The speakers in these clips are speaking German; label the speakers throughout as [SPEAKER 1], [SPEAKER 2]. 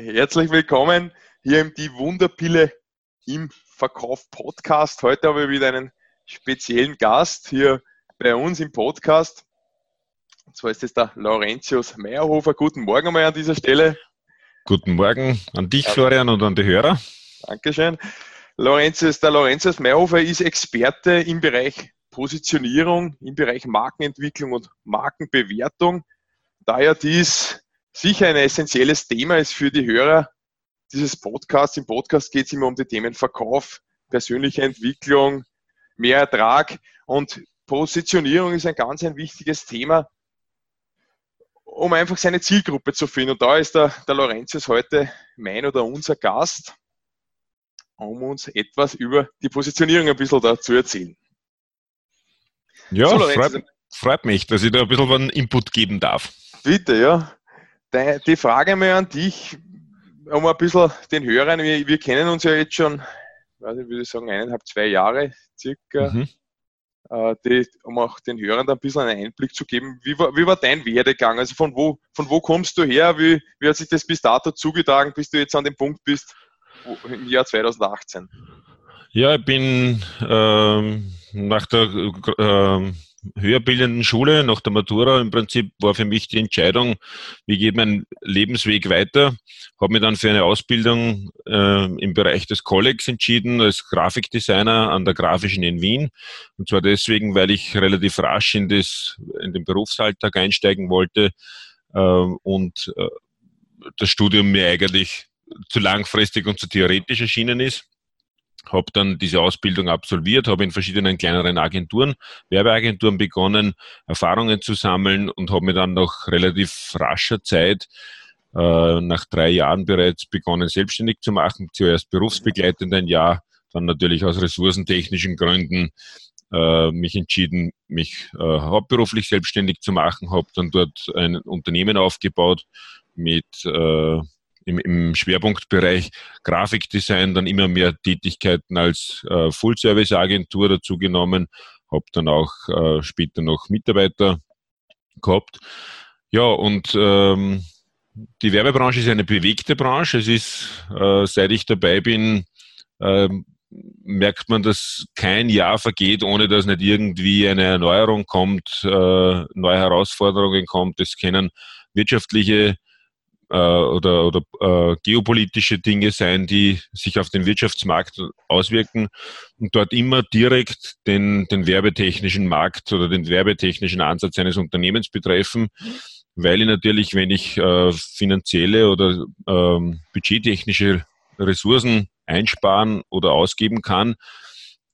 [SPEAKER 1] Herzlich willkommen hier im Die Wunderpille im Verkauf Podcast. Heute habe ich wieder einen speziellen Gast hier bei uns im Podcast. Und zwar ist es der Laurentius Meyerhofer. Guten Morgen einmal an dieser Stelle.
[SPEAKER 2] Guten Morgen an dich, Florian, und an die Hörer.
[SPEAKER 1] Dankeschön. Laurentius, der Laurentius Meyerhofer ist Experte im Bereich Positionierung, im Bereich Markenentwicklung und Markenbewertung. Daher dies sicher ein essentielles Thema ist für die Hörer dieses Podcasts. Im Podcast geht es immer um die Themen Verkauf, persönliche Entwicklung, mehr Ertrag und Positionierung ist ein ganz ein wichtiges Thema, um einfach seine Zielgruppe zu finden. Und da ist der, der Laurentius heute mein oder unser Gast, um uns etwas über die Positionierung ein bisschen da zu erzählen.
[SPEAKER 2] Ja, so, freut, freut mich, dass ich da ein bisschen Input geben darf.
[SPEAKER 1] Bitte, ja die Frage mal an dich, um ein bisschen den Hörern, wir, wir kennen uns ja jetzt schon, weiß ich würde sagen, eineinhalb, zwei Jahre circa, mhm. äh, die, um auch den Hörern da ein bisschen einen Einblick zu geben. Wie war, wie war dein Werdegang? Also von wo, von wo kommst du her? Wie, wie hat sich das bis dato zugetragen, bis du jetzt an dem Punkt bist, wo, im Jahr 2018?
[SPEAKER 2] Ja, ich bin ähm, nach der äh, höherbildenden Schule, nach der Matura im Prinzip war für mich die Entscheidung, wie geht mein Lebensweg weiter. Habe mich dann für eine Ausbildung äh, im Bereich des Collegs entschieden, als Grafikdesigner an der Grafischen in Wien. Und zwar deswegen, weil ich relativ rasch in, das, in den Berufsalltag einsteigen wollte äh, und äh, das Studium mir eigentlich zu langfristig und zu theoretisch erschienen ist habe dann diese Ausbildung absolviert, habe in verschiedenen kleineren Agenturen, Werbeagenturen begonnen, Erfahrungen zu sammeln und habe mir dann nach relativ rascher Zeit, äh, nach drei Jahren bereits begonnen, selbstständig zu machen. Zuerst berufsbegleitend ein Jahr, dann natürlich aus ressourcentechnischen Gründen äh, mich entschieden, mich äh, hauptberuflich selbstständig zu machen, habe dann dort ein Unternehmen aufgebaut mit äh, im, im Schwerpunktbereich Grafikdesign dann immer mehr Tätigkeiten als äh, Full-Service-Agentur dazu genommen, habe dann auch äh, später noch Mitarbeiter gehabt. Ja, und ähm, die Werbebranche ist eine bewegte Branche. Es ist, äh, seit ich dabei bin, äh, merkt man, dass kein Jahr vergeht, ohne dass nicht irgendwie eine Erneuerung kommt, äh, neue Herausforderungen kommt. Es können wirtschaftliche äh, oder, oder äh, geopolitische Dinge sein, die sich auf den Wirtschaftsmarkt auswirken und dort immer direkt den, den werbetechnischen Markt oder den werbetechnischen Ansatz eines Unternehmens betreffen, weil ich natürlich, wenn ich äh, finanzielle oder ähm, budgettechnische Ressourcen einsparen oder ausgeben kann,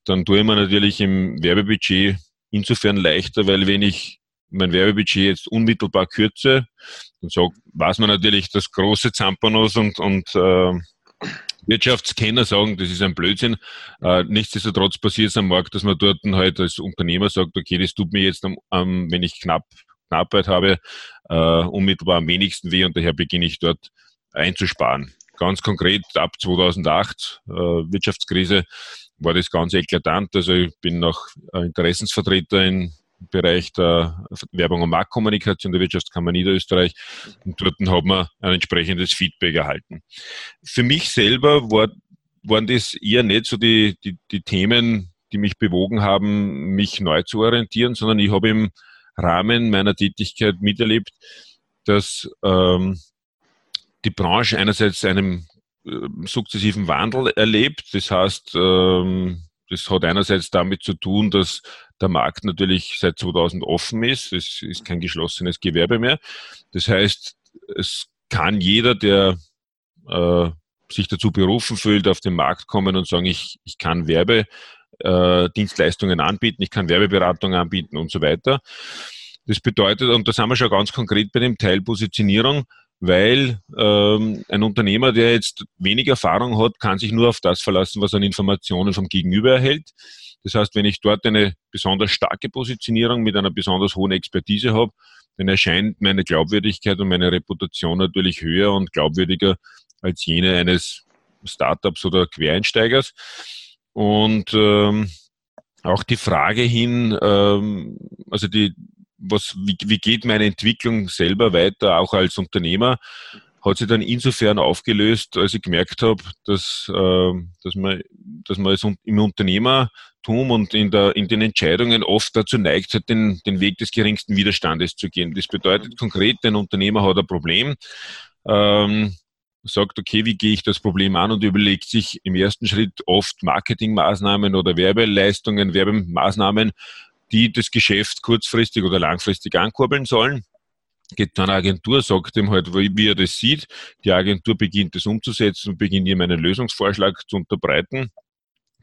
[SPEAKER 2] dann tue ich mir natürlich im Werbebudget insofern leichter, weil wenn ich mein Werbebudget jetzt unmittelbar kürze, dann so weiß man natürlich, dass große Zampanos und, und äh, Wirtschaftskenner sagen, das ist ein Blödsinn. Äh, nichtsdestotrotz passiert es am Markt, dass man dort halt als Unternehmer sagt, okay, das tut mir jetzt, am, am, wenn ich knapp Knappheit habe, äh, unmittelbar am wenigsten weh und daher beginne ich dort einzusparen. Ganz konkret ab 2008, äh, Wirtschaftskrise, war das ganz eklatant. Also ich bin noch Interessensvertreter in Bereich der Werbung und Marktkommunikation der Wirtschaftskammer Niederösterreich und dort haben wir ein entsprechendes Feedback erhalten. Für mich selber war, waren das eher nicht so die, die, die Themen, die mich bewogen haben, mich neu zu orientieren, sondern ich habe im Rahmen meiner Tätigkeit miterlebt, dass ähm, die Branche einerseits einem äh, sukzessiven Wandel erlebt. Das heißt, ähm, das hat einerseits damit zu tun, dass der Markt natürlich seit 2000 offen ist. Es ist kein geschlossenes Gewerbe mehr. Das heißt, es kann jeder, der äh, sich dazu berufen fühlt, auf den Markt kommen und sagen, ich, ich kann Werbedienstleistungen äh, anbieten, ich kann Werbeberatung anbieten und so weiter. Das bedeutet, und da sind wir schon ganz konkret bei dem Teil Positionierung, weil ähm, ein Unternehmer, der jetzt wenig Erfahrung hat, kann sich nur auf das verlassen, was er an Informationen vom Gegenüber erhält. Das heißt, wenn ich dort eine besonders starke Positionierung mit einer besonders hohen Expertise habe, dann erscheint meine Glaubwürdigkeit und meine Reputation natürlich höher und glaubwürdiger als jene eines Startups oder Quereinsteigers. Und ähm, auch die Frage hin, ähm, also die, was, wie, wie geht meine Entwicklung selber weiter, auch als Unternehmer, hat sich dann insofern aufgelöst, als ich gemerkt habe, dass, äh, dass man, dass man als, im Unternehmertum und in, der, in den Entscheidungen oft dazu neigt, halt den, den Weg des geringsten Widerstandes zu gehen. Das bedeutet konkret, ein Unternehmer hat ein Problem, ähm, sagt, okay, wie gehe ich das Problem an und überlegt sich im ersten Schritt oft Marketingmaßnahmen oder Werbeleistungen, Werbemaßnahmen, die das Geschäft kurzfristig oder langfristig ankurbeln sollen geht dann eine Agentur, sagt ihm halt, wie er das sieht. Die Agentur beginnt das umzusetzen und beginnt ihm einen Lösungsvorschlag zu unterbreiten,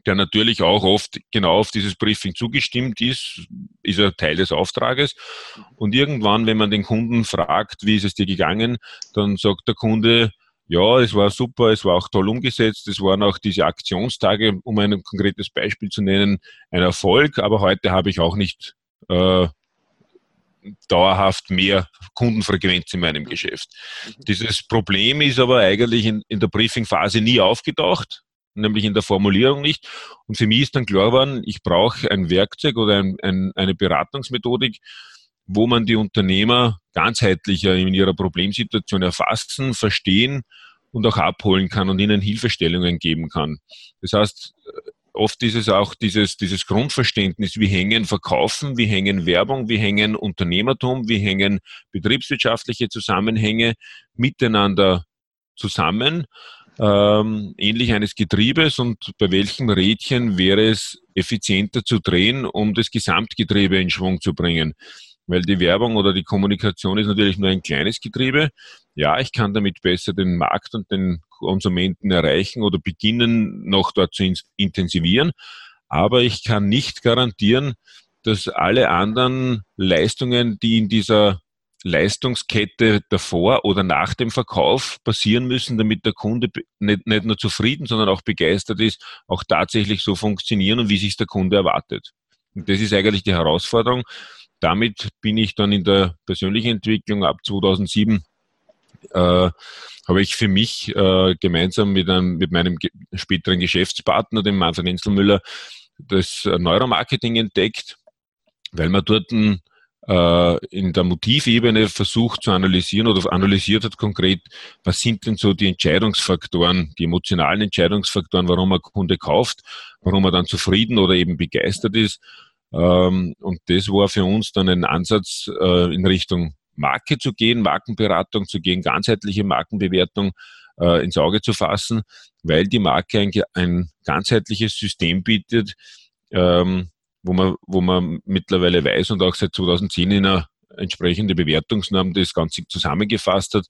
[SPEAKER 2] der natürlich auch oft genau auf dieses Briefing zugestimmt ist, ist er Teil des Auftrages. Und irgendwann, wenn man den Kunden fragt, wie ist es dir gegangen, dann sagt der Kunde, ja, es war super, es war auch toll umgesetzt, es waren auch diese Aktionstage, um ein konkretes Beispiel zu nennen, ein Erfolg, aber heute habe ich auch nicht äh, dauerhaft mehr Kundenfrequenz in meinem Geschäft. Mhm. Dieses Problem ist aber eigentlich in, in der Briefingphase nie aufgetaucht, nämlich in der Formulierung nicht. Und für mich ist dann klar geworden, ich brauche ein Werkzeug oder ein, ein, eine Beratungsmethodik, wo man die Unternehmer ganzheitlicher in ihrer Problemsituation erfassen, verstehen und auch abholen kann und ihnen Hilfestellungen geben kann. Das heißt, oft ist es auch dieses, dieses Grundverständnis, wie hängen Verkaufen, wie hängen Werbung, wie hängen Unternehmertum, wie hängen betriebswirtschaftliche Zusammenhänge miteinander zusammen, ähm, ähnlich eines Getriebes und bei welchem Rädchen wäre es effizienter zu drehen, um das Gesamtgetriebe in Schwung zu bringen weil die Werbung oder die Kommunikation ist natürlich nur ein kleines Getriebe. Ja, ich kann damit besser den Markt und den Konsumenten erreichen oder beginnen, noch dort zu intensivieren. Aber ich kann nicht garantieren, dass alle anderen Leistungen, die in dieser Leistungskette davor oder nach dem Verkauf passieren müssen, damit der Kunde nicht, nicht nur zufrieden, sondern auch begeistert ist, auch tatsächlich so funktionieren und wie sich der Kunde erwartet. Und das ist eigentlich die Herausforderung damit bin ich dann in der persönlichen Entwicklung ab 2007 äh, habe ich für mich äh, gemeinsam mit, einem, mit meinem ge späteren Geschäftspartner, dem Manfred Enzelmüller, das Neuromarketing entdeckt, weil man dort äh, in der Motivebene versucht zu analysieren oder analysiert hat konkret, was sind denn so die Entscheidungsfaktoren, die emotionalen Entscheidungsfaktoren, warum ein Kunde kauft, warum er dann zufrieden oder eben begeistert ist ähm, und das war für uns dann ein Ansatz äh, in Richtung Marke zu gehen, Markenberatung zu gehen, ganzheitliche Markenbewertung äh, ins Auge zu fassen, weil die Marke ein, ein ganzheitliches System bietet, ähm, wo man, wo man mittlerweile weiß und auch seit 2010 in einer entsprechende Bewertungsnorm das Ganze zusammengefasst hat,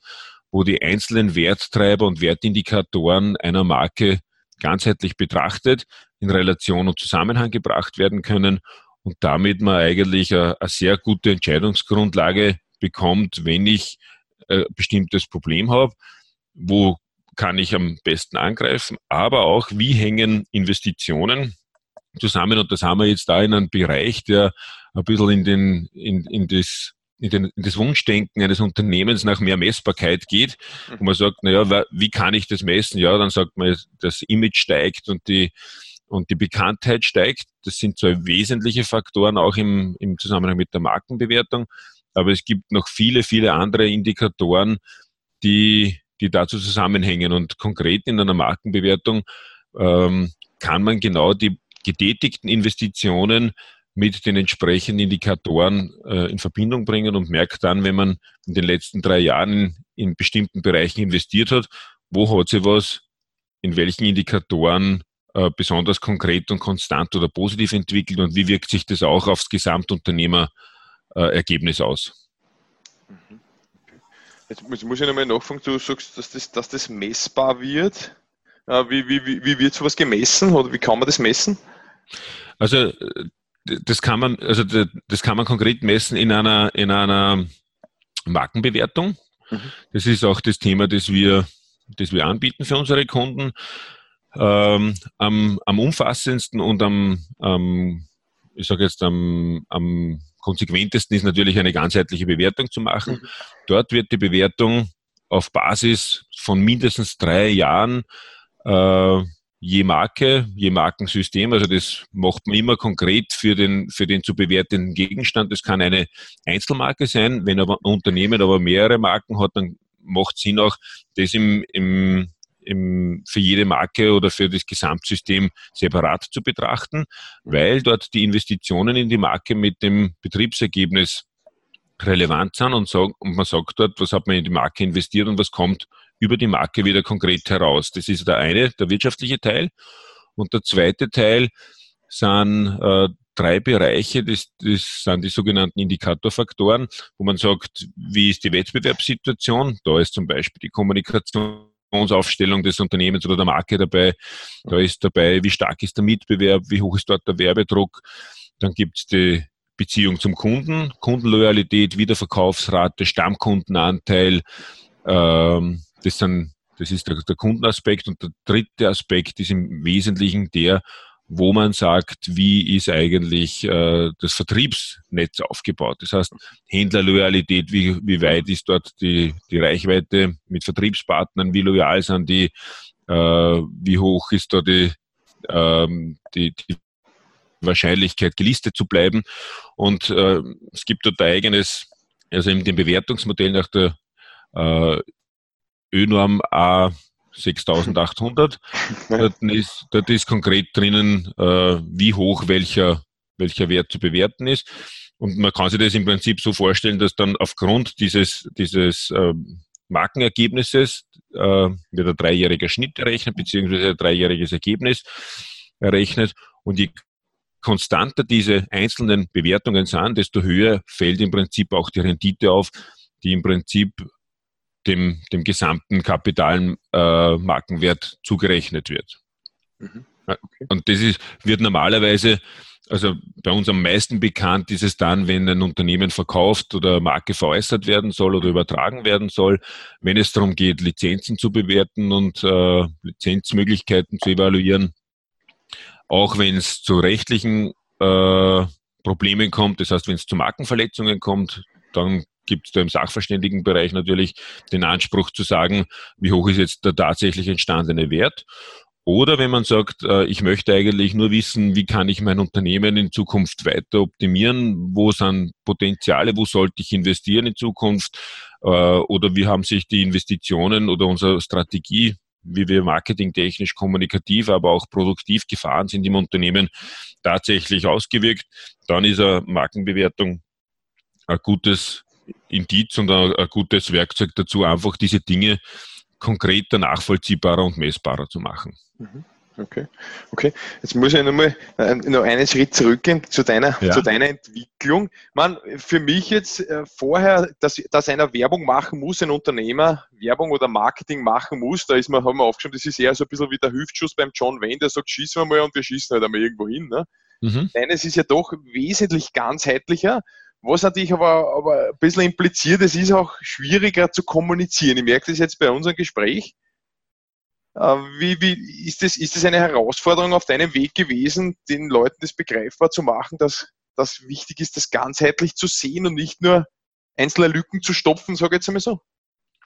[SPEAKER 2] wo die einzelnen Werttreiber und Wertindikatoren einer Marke ganzheitlich betrachtet, in Relation und Zusammenhang gebracht werden können und damit man eigentlich eine, eine sehr gute Entscheidungsgrundlage bekommt, wenn ich ein bestimmtes Problem habe, wo kann ich am besten angreifen, aber auch, wie hängen Investitionen zusammen. Und das haben wir jetzt da in einem Bereich, der ein bisschen in, den, in, in, das, in, den, in das Wunschdenken eines Unternehmens nach mehr Messbarkeit geht, wo man sagt, naja, wie kann ich das messen? Ja, dann sagt man, das Image steigt und die, und die Bekanntheit steigt. Das sind zwei wesentliche Faktoren auch im, im Zusammenhang mit der Markenbewertung. Aber es gibt noch viele, viele andere Indikatoren, die, die dazu zusammenhängen. Und konkret in einer Markenbewertung ähm, kann man genau die getätigten Investitionen mit den entsprechenden Indikatoren äh, in Verbindung bringen und merkt dann, wenn man in den letzten drei Jahren in, in bestimmten Bereichen investiert hat, wo hat sich was in welchen Indikatoren besonders konkret und konstant oder positiv entwickelt und wie wirkt sich das auch aufs Gesamtunternehmerergebnis aus?
[SPEAKER 1] Mhm. Jetzt muss, muss ich nochmal nachfragen, du sagst, dass das, dass das messbar wird. Äh, wie, wie, wie, wie wird sowas gemessen oder wie kann man das messen?
[SPEAKER 2] Also das kann man, also das kann man konkret messen in einer, in einer Markenbewertung. Mhm. Das ist auch das Thema, das wir, das wir anbieten für unsere Kunden. Ähm, am, am umfassendsten und am, am ich sage jetzt, am, am konsequentesten ist natürlich eine ganzheitliche Bewertung zu machen. Mhm. Dort wird die Bewertung auf Basis von mindestens drei Jahren äh, je Marke, je Markensystem, also das macht man immer konkret für den, für den zu bewertenden Gegenstand. Das kann eine Einzelmarke sein. Wenn aber ein Unternehmen aber mehrere Marken hat, dann macht Sinn auch, das im, im, im, für jede Marke oder für das Gesamtsystem separat zu betrachten, weil dort die Investitionen in die Marke mit dem Betriebsergebnis relevant sind und, sag, und man sagt dort, was hat man in die Marke investiert und was kommt über die Marke wieder konkret heraus. Das ist der eine, der wirtschaftliche Teil. Und der zweite Teil sind äh, drei Bereiche, das, das sind die sogenannten Indikatorfaktoren, wo man sagt, wie ist die Wettbewerbssituation? Da ist zum Beispiel die Kommunikationsaufstellung des Unternehmens oder der Marke dabei. Da ist dabei, wie stark ist der Mitbewerb, wie hoch ist dort der Werbedruck. Dann gibt es die Beziehung zum Kunden, Kundenloyalität, Wiederverkaufsrate, Stammkundenanteil. Ähm, das, sind, das ist der, der Kundenaspekt. Und der dritte Aspekt ist im Wesentlichen der, wo man sagt, wie ist eigentlich äh, das Vertriebsnetz aufgebaut. Das heißt, Händlerloyalität, wie, wie weit ist dort die, die Reichweite mit Vertriebspartnern, wie loyal sind die, äh, wie hoch ist da die, ähm, die, die Wahrscheinlichkeit, gelistet zu bleiben. Und äh, es gibt dort ein eigenes, also in dem Bewertungsmodell nach der äh, ÖNorm A 6800. dort, ist, dort ist konkret drinnen, äh, wie hoch welcher, welcher Wert zu bewerten ist. Und man kann sich das im Prinzip so vorstellen, dass dann aufgrund dieses, dieses äh, Markenergebnisses äh, wird ein dreijähriger Schnitt errechnet, beziehungsweise ein dreijähriges Ergebnis errechnet. Und je konstanter diese einzelnen Bewertungen sind, desto höher fällt im Prinzip auch die Rendite auf, die im Prinzip dem, dem gesamten kapitalen äh, Markenwert zugerechnet wird. Mhm. Okay. Und das ist, wird normalerweise, also bei uns am meisten bekannt ist es dann, wenn ein Unternehmen verkauft oder Marke veräußert werden soll oder übertragen werden soll, wenn es darum geht, Lizenzen zu bewerten und äh, Lizenzmöglichkeiten zu evaluieren, auch wenn es zu rechtlichen äh, Problemen kommt, das heißt, wenn es zu Markenverletzungen kommt, dann gibt es da im Sachverständigenbereich natürlich den Anspruch zu sagen, wie hoch ist jetzt der tatsächlich entstandene Wert. Oder wenn man sagt, äh, ich möchte eigentlich nur wissen, wie kann ich mein Unternehmen in Zukunft weiter optimieren, wo sind Potenziale, wo sollte ich investieren in Zukunft, äh, oder wie haben sich die Investitionen oder unsere Strategie wie wir marketingtechnisch, kommunikativ, aber auch produktiv gefahren sind im Unternehmen, tatsächlich ausgewirkt, dann ist eine Markenbewertung ein gutes Indiz und ein, ein gutes Werkzeug dazu, einfach diese Dinge konkreter, nachvollziehbarer und messbarer zu machen.
[SPEAKER 1] Mhm. Okay, okay. Jetzt muss ich nochmal äh, noch einen Schritt zurückgehen zu deiner, ja. zu deiner Entwicklung. Man, für mich jetzt äh, vorher, dass, dass einer Werbung machen muss, ein Unternehmer Werbung oder Marketing machen muss, da ist man, haben wir aufgeschrieben, das ist eher so ein bisschen wie der Hüftschuss beim John Wayne, der sagt, schießen wir mal und wir schießen halt einmal irgendwo hin. Ne? Mhm. Deines ist ja doch wesentlich ganzheitlicher. Was natürlich aber, aber ein bisschen impliziert, es ist auch schwieriger zu kommunizieren. Ich merke das jetzt bei unserem Gespräch äh, wie, wie ist, das, ist das eine Herausforderung auf deinem Weg gewesen, den Leuten das begreifbar zu machen, dass das wichtig ist, das ganzheitlich zu sehen und nicht nur einzelne Lücken zu stopfen, sage ich jetzt einmal so?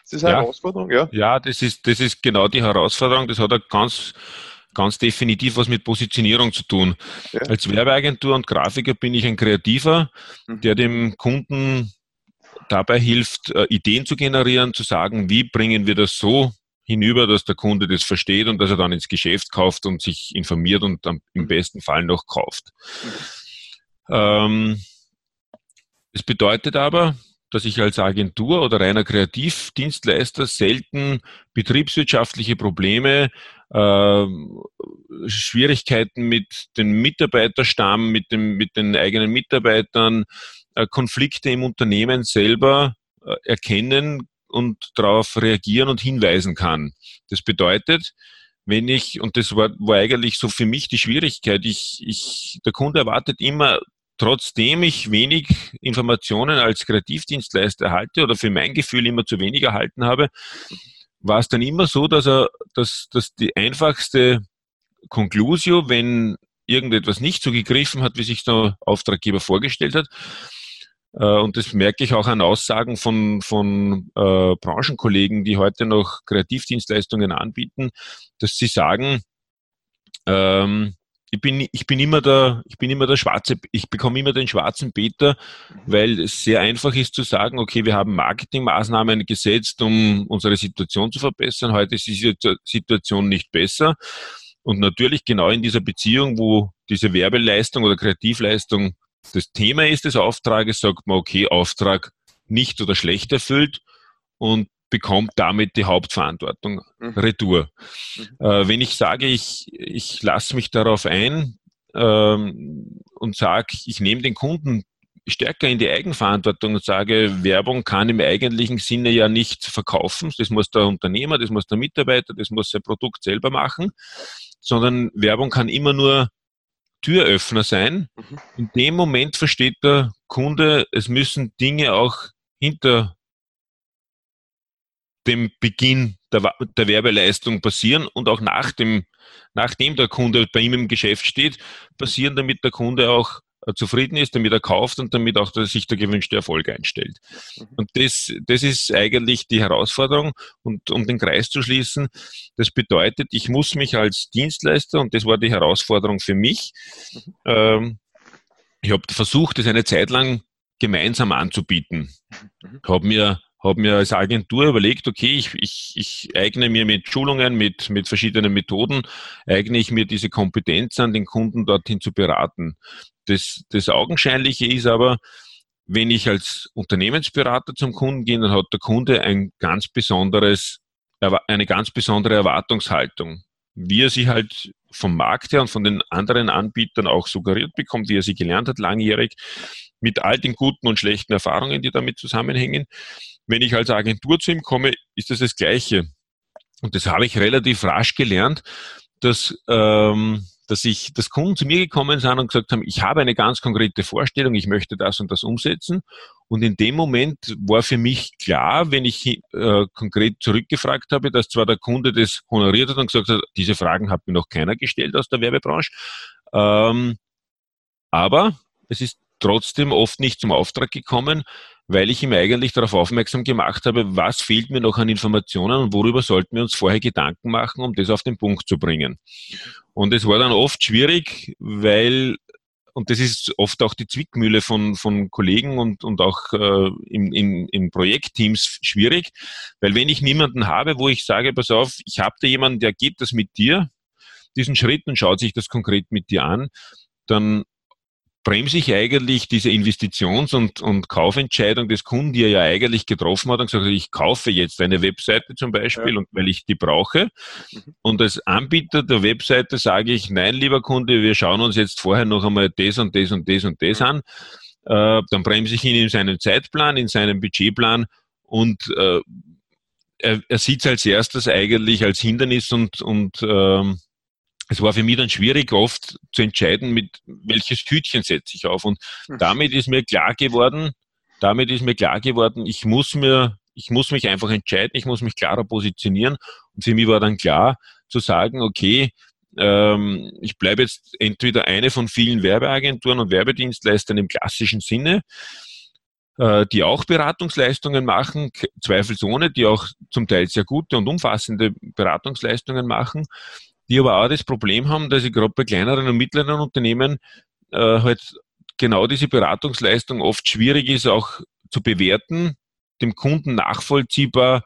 [SPEAKER 2] Ist das eine ja. Herausforderung? Ja, ja das, ist, das ist genau die Herausforderung. Das hat er ganz, ganz definitiv was mit Positionierung zu tun. Ja. Als Werbeagentur und Grafiker bin ich ein Kreativer, mhm. der dem Kunden dabei hilft, äh, Ideen zu generieren, zu sagen, wie bringen wir das so hinüber, dass der Kunde das versteht und dass er dann ins Geschäft kauft und sich informiert und im besten Fall noch kauft. Ähm, es bedeutet aber, dass ich als Agentur oder reiner Kreativdienstleister selten betriebswirtschaftliche Probleme, äh, Schwierigkeiten mit dem Mitarbeiterstamm, mit, dem, mit den eigenen Mitarbeitern, äh, Konflikte im Unternehmen selber äh, erkennen und darauf reagieren und hinweisen kann. Das bedeutet, wenn ich, und das war, war eigentlich so für mich die Schwierigkeit, ich, ich, der Kunde erwartet immer, trotzdem ich wenig Informationen als Kreativdienstleister erhalte oder für mein Gefühl immer zu wenig erhalten habe, war es dann immer so, dass er, dass, dass die einfachste Conclusio, wenn irgendetwas nicht so gegriffen hat, wie sich der Auftraggeber vorgestellt hat, äh, und das merke ich auch an Aussagen von, von äh, Branchenkollegen, die heute noch Kreativdienstleistungen anbieten, dass sie sagen, ähm, ich bin, ich bin immer der, ich bin immer der schwarze, ich bekomme immer den schwarzen Peter, weil es sehr einfach ist zu sagen, okay, wir haben Marketingmaßnahmen gesetzt, um unsere Situation zu verbessern. Heute ist die Situation nicht besser. Und natürlich genau in dieser Beziehung, wo diese Werbeleistung oder Kreativleistung das Thema ist des Auftrages, sagt man, okay, Auftrag nicht oder schlecht erfüllt und bekommt damit die Hauptverantwortung mhm. retour. Mhm. Äh, wenn ich sage, ich, ich lasse mich darauf ein ähm, und sage, ich nehme den Kunden stärker in die Eigenverantwortung und sage, Werbung kann im eigentlichen Sinne ja nicht verkaufen. Das muss der Unternehmer, das muss der Mitarbeiter, das muss sein Produkt selber machen, sondern Werbung kann immer nur Türöffner sein. Mhm. In dem Moment versteht der Kunde, es müssen Dinge auch hinter dem Beginn der, der Werbeleistung passieren und auch nach dem, nachdem der Kunde bei ihm im Geschäft steht, passieren, damit der Kunde auch äh, zufrieden ist, damit er kauft und damit auch sich der gewünschte Erfolg einstellt. Mhm. Und das, das ist eigentlich die Herausforderung. Und um den Kreis zu schließen, das bedeutet, ich muss mich als Dienstleister, und das war die Herausforderung für mich, mhm. ähm, ich habe versucht, das eine Zeit lang gemeinsam anzubieten. Mhm. Habe mir habe mir als Agentur überlegt, okay, ich, ich, ich eigne mir mit Schulungen, mit, mit verschiedenen Methoden, eigne ich mir diese Kompetenz an, den Kunden dorthin zu beraten. Das, das Augenscheinliche ist aber, wenn ich als Unternehmensberater zum Kunden gehe, dann hat der Kunde ein ganz besonderes, eine ganz besondere Erwartungshaltung. Wie er sie halt vom Markt her und von den anderen Anbietern auch suggeriert bekommt, wie er sie gelernt hat, langjährig, mit all den guten und schlechten Erfahrungen, die damit zusammenhängen. Wenn ich als Agentur zu ihm komme, ist das das Gleiche. Und das habe ich relativ rasch gelernt, dass, ähm, dass ich, dass Kunden zu mir gekommen sind und gesagt haben, ich habe eine ganz konkrete Vorstellung, ich möchte das und das umsetzen. Und in dem Moment war für mich klar, wenn ich äh, konkret zurückgefragt habe, dass zwar der Kunde das honoriert hat und gesagt hat, diese Fragen hat mir noch keiner gestellt aus der Werbebranche, ähm, aber es ist trotzdem oft nicht zum Auftrag gekommen, weil ich ihm eigentlich darauf aufmerksam gemacht habe, was fehlt mir noch an Informationen und worüber sollten wir uns vorher Gedanken machen, um das auf den Punkt zu bringen. Und es war dann oft schwierig, weil und das ist oft auch die Zwickmühle von, von Kollegen und, und auch äh, in, in, in Projektteams schwierig, weil wenn ich niemanden habe, wo ich sage, pass auf, ich habe da jemanden, der geht das mit dir, diesen Schritt und schaut sich das konkret mit dir an, dann bremse ich eigentlich diese Investitions- und, und Kaufentscheidung des Kunden, die er ja eigentlich getroffen hat und gesagt hat, ich kaufe jetzt eine Webseite zum Beispiel ja. und weil ich die brauche. Mhm. Und als Anbieter der Webseite sage ich, nein, lieber Kunde, wir schauen uns jetzt vorher noch einmal das und das und das und das an. Äh, dann bremse ich ihn in seinem Zeitplan, in seinem Budgetplan und äh, er, er sieht es als erstes eigentlich als Hindernis und, und ähm, es war für mich dann schwierig, oft zu entscheiden, mit welches Hütchen setze ich auf. Und mhm. damit ist mir klar geworden, damit ist mir klar geworden, ich muss mir, ich muss mich einfach entscheiden, ich muss mich klarer positionieren. Und für mich war dann klar zu sagen, okay, ähm, ich bleibe jetzt entweder eine von vielen Werbeagenturen und Werbedienstleistern im klassischen Sinne, äh, die auch Beratungsleistungen machen, zweifelsohne, die auch zum Teil sehr gute und umfassende Beratungsleistungen machen die aber auch das Problem haben, dass ich gerade bei kleineren und mittleren Unternehmen äh, halt genau diese Beratungsleistung oft schwierig ist, auch zu bewerten, dem Kunden nachvollziehbar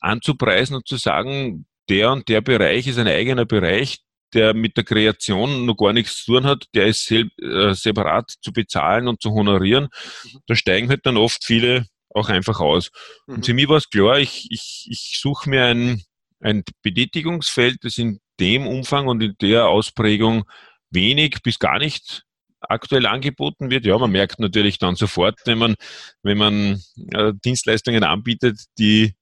[SPEAKER 2] anzupreisen und zu sagen, der und der Bereich ist ein eigener Bereich, der mit der Kreation noch gar nichts zu tun hat, der ist äh, separat zu bezahlen und zu honorieren. Mhm. Da steigen halt dann oft viele auch einfach aus. Mhm. Und für mich war es klar, ich, ich, ich suche mir ein, ein Betätigungsfeld, das in dem Umfang und in der Ausprägung wenig bis gar nicht aktuell angeboten wird. Ja, man merkt natürlich dann sofort, wenn man, wenn man äh, Dienstleistungen anbietet, die,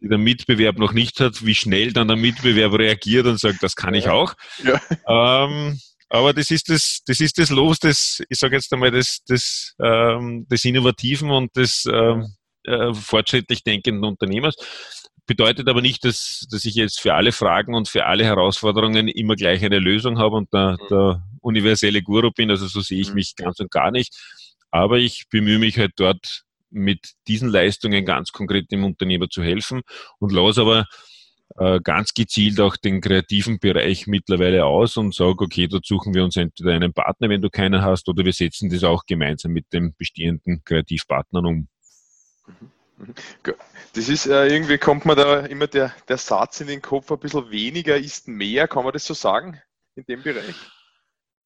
[SPEAKER 2] die, der Mitbewerb noch nicht hat, wie schnell dann der Mitbewerb reagiert und sagt, das kann ich auch. Ja. Ähm, aber das ist das, das ist das Los des, ich sage jetzt einmal, des, des, ähm, des Innovativen und des ähm, äh, fortschrittlich denkenden Unternehmers. Bedeutet aber nicht, dass, dass ich jetzt für alle Fragen und für alle Herausforderungen immer gleich eine Lösung habe und der, mhm. der universelle Guru bin. Also so sehe ich mhm. mich ganz und gar nicht. Aber ich bemühe mich halt dort mit diesen Leistungen ganz konkret dem Unternehmer zu helfen und lasse aber äh, ganz gezielt auch den kreativen Bereich mittlerweile aus und sage, okay, dort suchen wir uns entweder einen Partner, wenn du keinen hast, oder wir setzen das auch gemeinsam mit den bestehenden Kreativpartnern um.
[SPEAKER 1] Das ist äh, irgendwie kommt mir da immer der, der Satz in den Kopf, ein bisschen weniger ist mehr, kann man das so sagen in dem Bereich?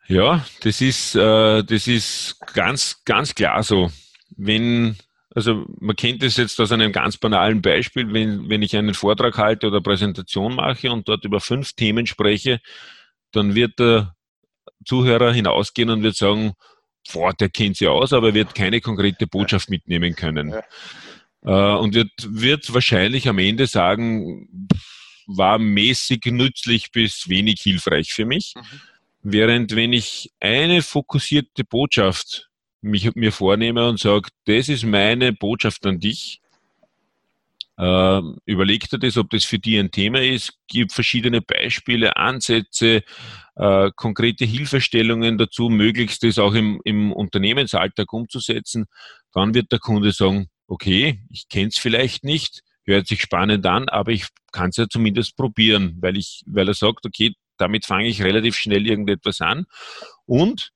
[SPEAKER 2] Ja, das ist, äh, das ist ganz, ganz klar so. Wenn also man kennt das jetzt aus einem ganz banalen Beispiel, wenn, wenn ich einen Vortrag halte oder Präsentation mache und dort über fünf Themen spreche, dann wird der Zuhörer hinausgehen und wird sagen, boah, der kennt sich aus, aber wird keine konkrete Botschaft mitnehmen können. Ja. Äh, und wird, wird wahrscheinlich am Ende sagen, war mäßig nützlich bis wenig hilfreich für mich. Mhm. Während wenn ich eine fokussierte Botschaft mich, mir vornehme und sage, das ist meine Botschaft an dich. Äh, überleg dir das, ob das für dich ein Thema ist, gib verschiedene Beispiele, Ansätze, äh, konkrete Hilfestellungen dazu, möglichst das auch im, im Unternehmensalltag umzusetzen. Dann wird der Kunde sagen, okay, ich kenne es vielleicht nicht, hört sich spannend an, aber ich kann es ja zumindest probieren, weil ich, weil er sagt, okay, damit fange ich relativ schnell irgendetwas an. Und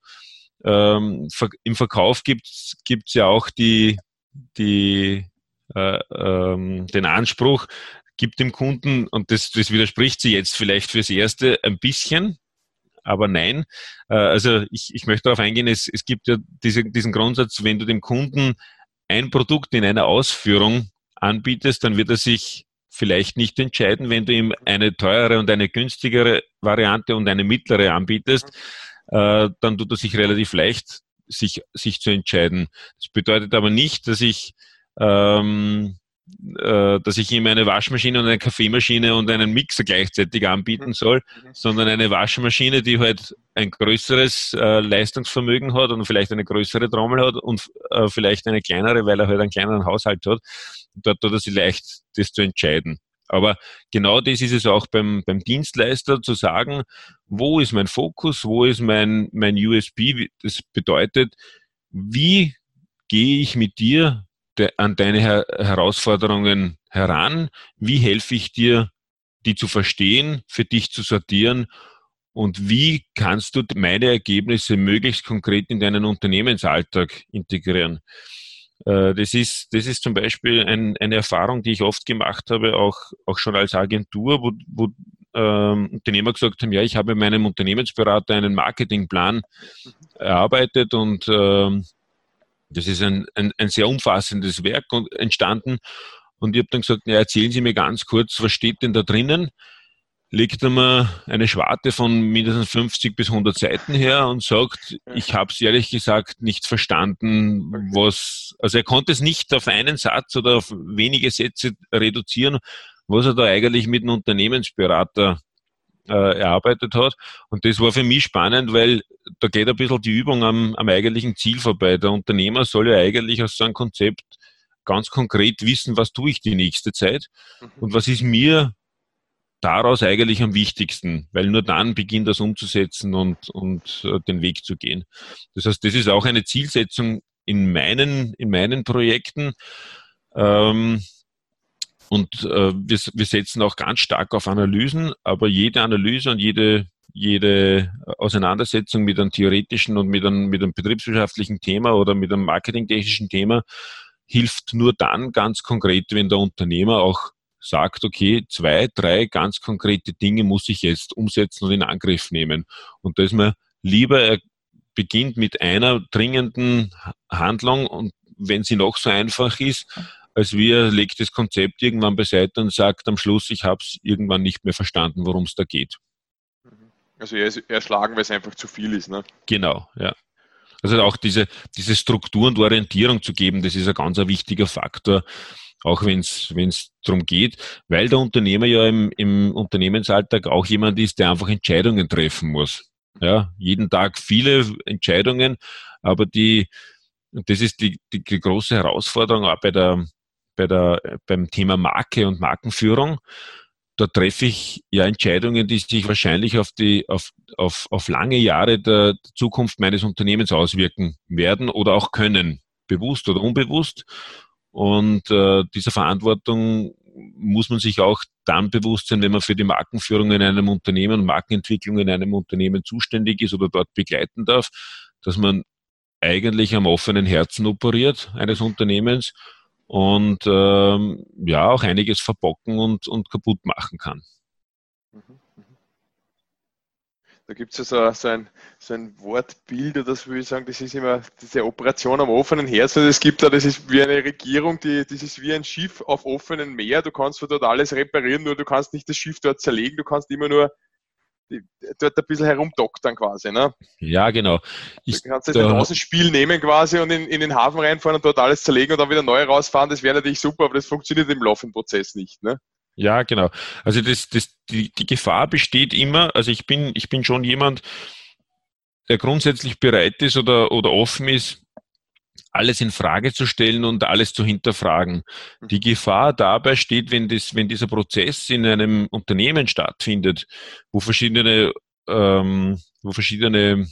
[SPEAKER 2] ähm, im Verkauf gibt es ja auch die, die, äh, ähm, den Anspruch, gibt dem Kunden, und das, das widerspricht sie jetzt vielleicht fürs Erste ein bisschen, aber nein. Äh, also ich, ich möchte darauf eingehen, es, es gibt ja diese, diesen Grundsatz, wenn du dem Kunden ein Produkt in einer Ausführung anbietest, dann wird er sich vielleicht nicht entscheiden, wenn du ihm eine teure und eine günstigere Variante und eine mittlere anbietest äh, dann tut es sich relativ leicht, sich, sich zu entscheiden. Das bedeutet aber nicht, dass ich ähm, äh, dass ich ihm eine Waschmaschine und eine Kaffeemaschine und einen Mixer gleichzeitig anbieten soll, sondern eine Waschmaschine, die halt ein größeres äh, Leistungsvermögen hat und vielleicht eine größere Trommel hat und äh, vielleicht eine kleinere, weil er halt einen kleineren Haushalt hat. Dort tut er sich leicht, das zu entscheiden. Aber genau das ist es auch beim, beim Dienstleister zu sagen, wo ist mein Fokus, wo ist mein, mein USB. Das bedeutet, wie gehe ich mit dir de, an deine Her Herausforderungen heran? Wie helfe ich dir, die zu verstehen, für dich zu sortieren? Und wie kannst du meine Ergebnisse möglichst konkret in deinen Unternehmensalltag integrieren? Äh, das ist, das ist zum Beispiel ein, eine Erfahrung, die ich oft gemacht habe, auch, auch schon als Agentur, wo, wo ähm, Unternehmer gesagt haben, ja, ich habe meinem Unternehmensberater einen Marketingplan erarbeitet und ähm, das ist ein, ein, ein sehr umfassendes Werk entstanden. Und ich habe dann gesagt, ja, erzählen Sie mir ganz kurz, was steht denn da drinnen? legt er mir eine Schwarte von mindestens 50 bis 100 Seiten her und sagt, ich habe es ehrlich gesagt nicht verstanden, was, also er konnte es nicht auf einen Satz oder auf wenige Sätze reduzieren, was er da eigentlich mit einem Unternehmensberater äh, erarbeitet hat. Und das war für mich spannend, weil da geht ein bisschen die Übung am, am eigentlichen Ziel vorbei. Der Unternehmer soll ja eigentlich aus so einem Konzept ganz konkret wissen, was tue ich die nächste Zeit mhm. und was ist mir daraus eigentlich am wichtigsten, weil nur dann beginnt das umzusetzen und, und äh, den Weg zu gehen. Das heißt, das ist auch eine Zielsetzung in meinen, in meinen Projekten. Ähm, und äh, wir, wir setzen auch ganz stark auf Analysen, aber jede Analyse und jede, jede Auseinandersetzung mit einem theoretischen und mit einem, mit einem betriebswirtschaftlichen Thema oder mit einem marketingtechnischen Thema hilft nur dann ganz konkret, wenn der Unternehmer auch sagt, okay, zwei, drei ganz konkrete Dinge muss ich jetzt umsetzen und in Angriff nehmen. Und da ist mir lieber, er beginnt mit einer dringenden Handlung und wenn sie noch so einfach ist, als wir legt das Konzept irgendwann beiseite und sagt am Schluss, ich habe es irgendwann nicht mehr verstanden, worum es da geht.
[SPEAKER 1] Also erschlagen, weil es einfach zu viel ist, ne?
[SPEAKER 2] Genau, ja. Also auch diese, diese Struktur und Orientierung zu geben, das ist ein ganz ein wichtiger Faktor, auch wenn es darum geht, weil der Unternehmer ja im, im Unternehmensalltag auch jemand ist, der einfach Entscheidungen treffen muss. Ja, jeden Tag viele Entscheidungen, aber die, das ist die, die, die große Herausforderung auch bei der, bei der, beim Thema Marke und Markenführung. Da treffe ich ja Entscheidungen, die sich wahrscheinlich auf die, auf, auf, auf lange Jahre der Zukunft meines Unternehmens auswirken werden oder auch können, bewusst oder unbewusst. Und äh, dieser Verantwortung muss man sich auch dann bewusst sein, wenn man für die Markenführung in einem Unternehmen, Markenentwicklung in einem Unternehmen zuständig ist oder dort begleiten darf, dass man eigentlich am offenen Herzen operiert eines Unternehmens und ähm, ja auch einiges verbocken und, und kaputt machen kann. Mhm, mhm.
[SPEAKER 1] Da gibt es ja so, so, ein, so ein Wortbild, oder das würde ich sagen, das ist immer diese Operation am offenen Herzen. Es gibt da, das ist wie eine Regierung, die, das ist wie ein Schiff auf offenem Meer. Du kannst dort alles reparieren, nur du kannst nicht das Schiff dort zerlegen, du kannst immer nur die, dort ein bisschen herumdoktern quasi. Ne?
[SPEAKER 2] Ja, genau.
[SPEAKER 1] Ich, du kannst jetzt ein Außenspiel nehmen quasi und in, in den Hafen reinfahren und dort alles zerlegen und dann wieder neu rausfahren. Das wäre natürlich super, aber das funktioniert im laufenden Prozess nicht. Ne?
[SPEAKER 2] Ja, genau. Also das, das, die, die Gefahr besteht immer, also ich bin, ich bin schon jemand, der grundsätzlich bereit ist oder, oder offen ist, alles in Frage zu stellen und alles zu hinterfragen. Die Gefahr dabei steht, wenn, das, wenn dieser Prozess in einem Unternehmen stattfindet, wo verschiedene, ähm, wo verschiedene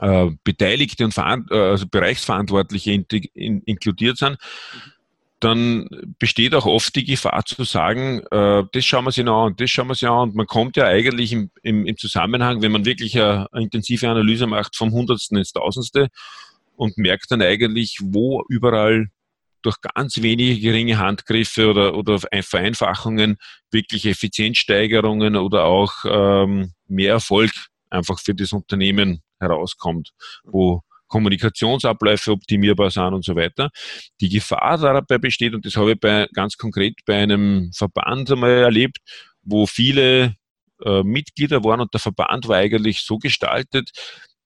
[SPEAKER 2] äh, Beteiligte und äh, also Bereichsverantwortliche in, in, inkludiert sind, dann besteht auch oft die Gefahr zu sagen, äh, das schauen wir sich an und das schauen wir sich an. Und man kommt ja eigentlich im, im, im Zusammenhang, wenn man wirklich eine, eine, intensive Analyse macht, vom Hundertsten ins Tausendste und merkt dann eigentlich, wo überall durch ganz wenige geringe Handgriffe oder, oder Vereinfachungen wirklich Effizienzsteigerungen oder auch ähm, mehr Erfolg einfach für das Unternehmen herauskommt, wo Kommunikationsabläufe optimierbar sind und so weiter. Die Gefahr dabei besteht, und das habe ich bei, ganz konkret bei einem Verband einmal erlebt, wo viele äh, Mitglieder waren und der Verband war eigentlich so gestaltet,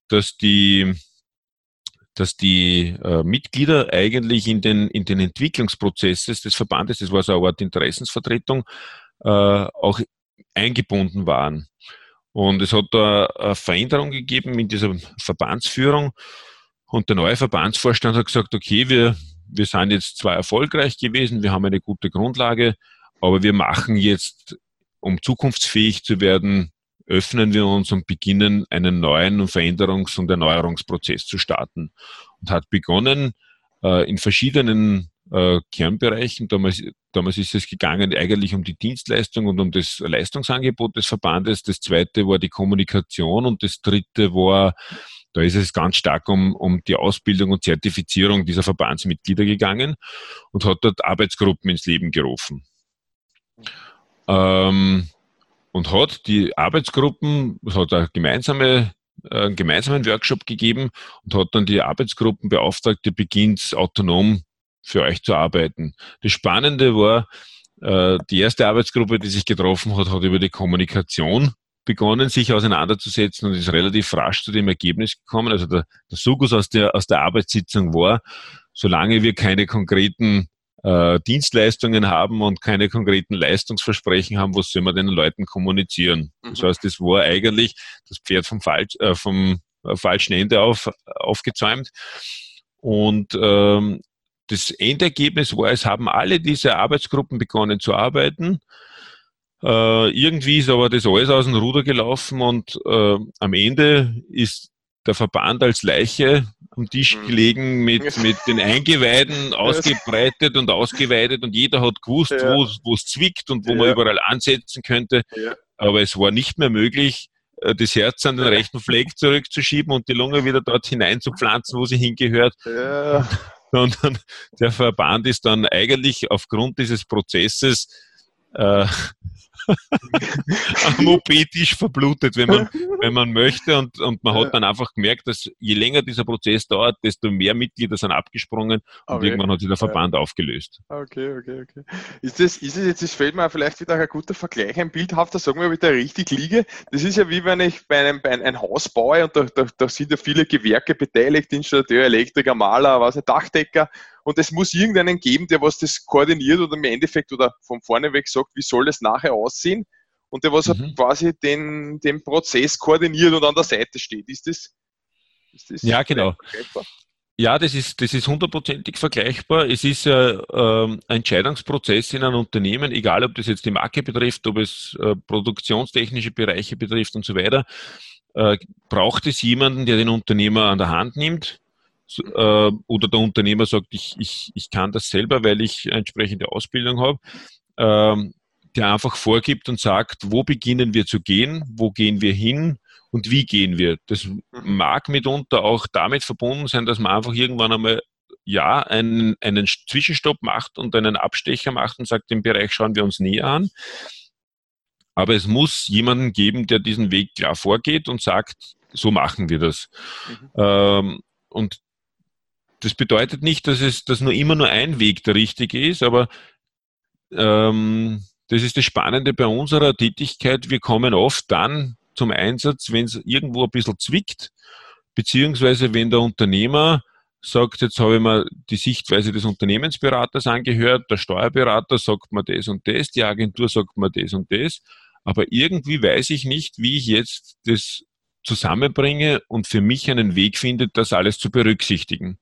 [SPEAKER 2] dass die dass die äh, Mitglieder eigentlich in den, in den Entwicklungsprozesses des Verbandes, das war so eine Art Interessensvertretung, äh, auch eingebunden waren. Und es hat da eine Veränderung gegeben in dieser Verbandsführung und der neue Verbandsvorstand hat gesagt, okay, wir, wir sind jetzt zwar erfolgreich gewesen, wir haben eine gute Grundlage, aber wir machen jetzt, um zukunftsfähig zu werden, öffnen wir uns und beginnen einen neuen Veränderungs- und Erneuerungsprozess zu starten. Und hat begonnen, äh, in verschiedenen äh, Kernbereichen. Damals, damals ist es gegangen eigentlich um die Dienstleistung und um das Leistungsangebot des Verbandes. Das zweite war die Kommunikation und das dritte war da ist es ganz stark um, um die Ausbildung und Zertifizierung dieser Verbandsmitglieder gegangen und hat dort Arbeitsgruppen ins Leben gerufen. Ähm, und hat die Arbeitsgruppen, es hat eine gemeinsame, äh, einen gemeinsamen Workshop gegeben und hat dann die Arbeitsgruppen beauftragt, ihr beginnt autonom für euch zu arbeiten. Das Spannende war, äh, die erste Arbeitsgruppe, die sich getroffen hat, hat über die Kommunikation begonnen, sich auseinanderzusetzen und ist relativ rasch zu dem Ergebnis gekommen. Also der, der Sugus aus der, aus der Arbeitssitzung war, solange wir keine konkreten äh, Dienstleistungen haben und keine konkreten Leistungsversprechen haben, was soll man den Leuten kommunizieren? Mhm. Das heißt, das war eigentlich das Pferd vom, falsch, äh, vom äh, falschen Ende auf, aufgezäumt. Und ähm, das Endergebnis war, es haben alle diese Arbeitsgruppen begonnen zu arbeiten äh, irgendwie ist aber das alles aus dem Ruder gelaufen und äh, am Ende ist der Verband als Leiche am Tisch mhm. gelegen mit, mit den Eingeweiden ausgebreitet und ausgeweitet und jeder hat gewusst, ja. wo es zwickt und wo ja. man überall ansetzen könnte. Ja. Aber es war nicht mehr möglich, äh, das Herz an den rechten Fleck zurückzuschieben und die Lunge wieder dort hineinzupflanzen, wo sie hingehört. Ja. Sondern der Verband ist dann eigentlich aufgrund dieses Prozesses äh, am OP-Tisch verblutet, wenn man, wenn man möchte. Und, und man hat dann einfach gemerkt, dass je länger dieser Prozess dauert, desto mehr Mitglieder sind abgesprungen und okay. irgendwann hat sich der Verband ja. aufgelöst.
[SPEAKER 1] Okay, okay, okay. Ist das, ist es jetzt, das fällt mir vielleicht wieder ein guter Vergleich, ein bildhafter, sagen wir, ob ich da richtig liege. Das ist ja wie wenn ich bei einem, bei einem ein Haus baue und da, da, da sind ja viele Gewerke beteiligt, Installateur, Elektriker, Maler, was, Dachdecker und es muss irgendeinen geben, der was das koordiniert oder im Endeffekt oder von vorne weg sagt, wie soll das nachher aussehen und der was mhm. quasi den, den Prozess koordiniert und an der Seite steht. Ist das,
[SPEAKER 2] ist das ja, genau. Ja, das ist, das ist hundertprozentig vergleichbar. Es ist äh, ein Entscheidungsprozess in einem Unternehmen, egal ob das jetzt die Marke betrifft, ob es äh, produktionstechnische Bereiche betrifft und so weiter, äh, braucht es jemanden, der den Unternehmer an der Hand nimmt, äh, oder der Unternehmer sagt, ich, ich, ich kann das selber, weil ich entsprechende Ausbildung habe. ähm, der einfach vorgibt und sagt, wo beginnen wir zu gehen, wo gehen wir hin und wie gehen wir. Das mhm. mag mitunter auch damit verbunden sein, dass man einfach irgendwann einmal ja, einen, einen Zwischenstopp macht und einen Abstecher macht und sagt, den Bereich schauen wir uns näher an. Aber es muss jemanden geben, der diesen Weg klar vorgeht und sagt, so machen wir das. Mhm. Ähm, und das bedeutet nicht, dass es dass nur immer nur ein Weg der richtige ist, aber ähm, das ist das Spannende bei unserer Tätigkeit. Wir kommen oft dann zum Einsatz, wenn es irgendwo ein bisschen zwickt, beziehungsweise wenn der Unternehmer sagt, jetzt habe ich mir die Sichtweise des Unternehmensberaters angehört, der Steuerberater sagt mir das und das, die Agentur sagt mir das und das, aber irgendwie weiß ich nicht, wie ich jetzt das zusammenbringe und für mich einen Weg finde, das alles zu berücksichtigen.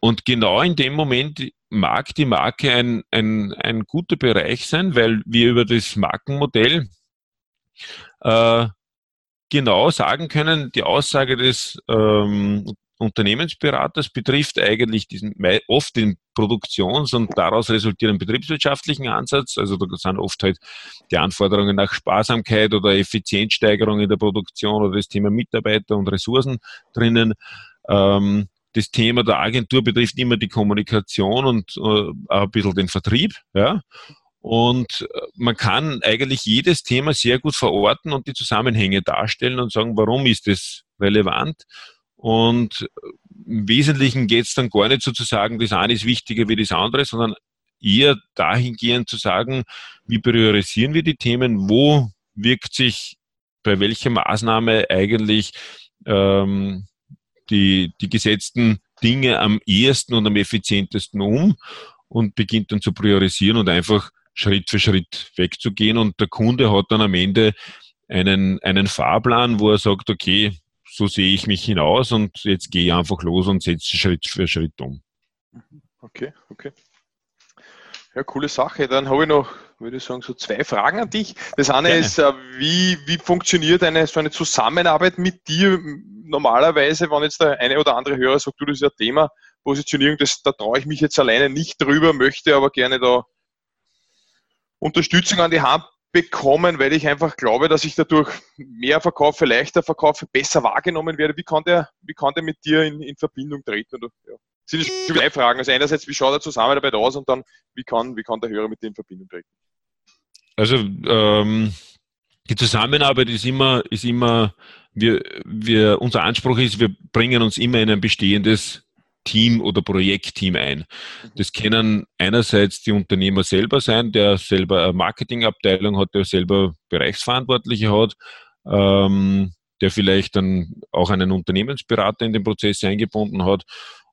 [SPEAKER 2] Und genau in dem Moment mag die Marke ein, ein, ein guter Bereich sein, weil wir über das Markenmodell äh, genau sagen können, die Aussage des ähm, Unternehmensberaters betrifft eigentlich diesen, oft den Produktions- und daraus resultierenden betriebswirtschaftlichen Ansatz. Also da sind oft halt die Anforderungen nach Sparsamkeit oder Effizienzsteigerung in der Produktion oder das Thema Mitarbeiter und Ressourcen drinnen. Ähm, das Thema der Agentur betrifft immer die Kommunikation und äh, ein bisschen den Vertrieb. Ja. Und äh, man kann eigentlich jedes Thema sehr gut verorten und die Zusammenhänge darstellen und sagen, warum ist das relevant. Und im Wesentlichen geht es dann gar nicht sozusagen, das eine ist wichtiger wie das andere, sondern eher dahingehend zu sagen, wie priorisieren wir die Themen, wo wirkt sich bei welcher Maßnahme eigentlich ähm, die, die gesetzten Dinge am ehesten und am effizientesten um und beginnt dann zu priorisieren und einfach Schritt für Schritt wegzugehen. Und der Kunde hat dann am Ende einen, einen Fahrplan, wo er sagt, okay, so sehe ich mich hinaus und jetzt gehe ich einfach los und setze Schritt für Schritt um.
[SPEAKER 1] Okay, okay. Ja, coole Sache. Dann habe ich noch, würde ich sagen, so zwei Fragen an dich. Das eine Gerne. ist, äh, wie, wie funktioniert eine, so eine Zusammenarbeit mit dir normalerweise, wenn jetzt der eine oder andere Hörer sagt, du, das ist ja Thema Positionierung, das, da traue ich mich jetzt alleine nicht drüber, möchte aber gerne da Unterstützung an die Hand bekommen, weil ich einfach glaube, dass ich dadurch mehr verkaufe, leichter verkaufe, besser wahrgenommen werde. Wie kann der, wie kann der mit dir in, in Verbindung treten? Oder, ja. Das sind zwei Fragen. Also einerseits, wie schaut der Zusammenarbeit aus und dann, wie kann, wie kann der Hörer mit dir in Verbindung treten?
[SPEAKER 2] Also ähm, die Zusammenarbeit ist immer, ist immer, wir, wir, unser Anspruch ist, wir bringen uns immer in ein bestehendes Team oder Projektteam ein. Das können einerseits die Unternehmer selber sein, der selber eine Marketingabteilung hat, der selber Bereichsverantwortliche hat, ähm, der vielleicht dann auch einen Unternehmensberater in den Prozess eingebunden hat.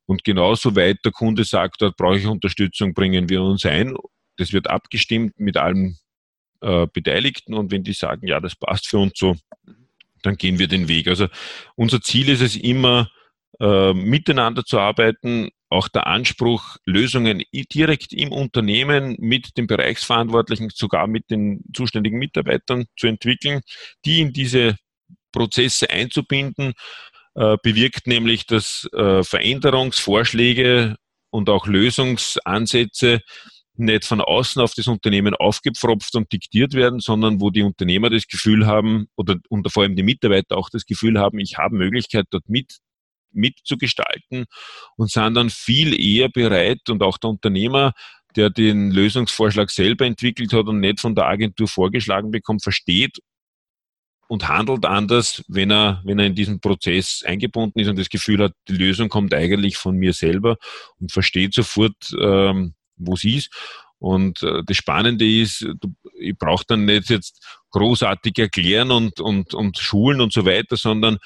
[SPEAKER 2] Und genauso weit der Kunde sagt, dort brauche ich Unterstützung, bringen wir uns ein. Das wird abgestimmt mit allen äh, Beteiligten und wenn die sagen, ja, das passt für uns so, dann gehen wir den Weg. Also unser Ziel ist es immer, äh, miteinander zu arbeiten, auch der Anspruch, Lösungen direkt im Unternehmen mit den Bereichsverantwortlichen, sogar mit den zuständigen Mitarbeitern zu entwickeln, die in diese Prozesse einzubinden, äh, bewirkt nämlich, dass äh, Veränderungsvorschläge und auch Lösungsansätze nicht von außen auf das Unternehmen aufgepfropft und diktiert werden, sondern wo die Unternehmer das Gefühl haben oder und vor allem die Mitarbeiter auch das Gefühl haben, ich habe Möglichkeit, dort mit mitzugestalten und sind dann viel eher bereit und auch der Unternehmer, der den Lösungsvorschlag selber entwickelt hat und nicht von der Agentur vorgeschlagen bekommt, versteht und handelt anders, wenn er, wenn er in diesen Prozess eingebunden ist und das Gefühl hat, die Lösung kommt eigentlich von mir selber und versteht sofort, ähm, wo sie ist. Und äh, das Spannende ist, du, ich brauche dann nicht jetzt großartig erklären und, und, und schulen und so weiter, sondern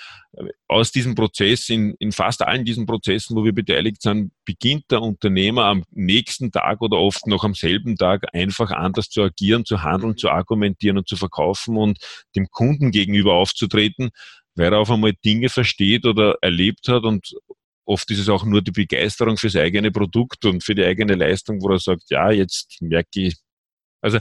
[SPEAKER 2] aus diesem Prozess, in, in fast allen diesen Prozessen, wo wir beteiligt sind, beginnt der Unternehmer am nächsten Tag oder oft noch am selben Tag einfach anders zu agieren, zu handeln, zu argumentieren und zu verkaufen und dem Kunden gegenüber aufzutreten, weil er auf einmal Dinge versteht oder erlebt hat und oft ist es auch nur die Begeisterung fürs eigene Produkt und für die eigene Leistung, wo er sagt, ja, jetzt merke ich, also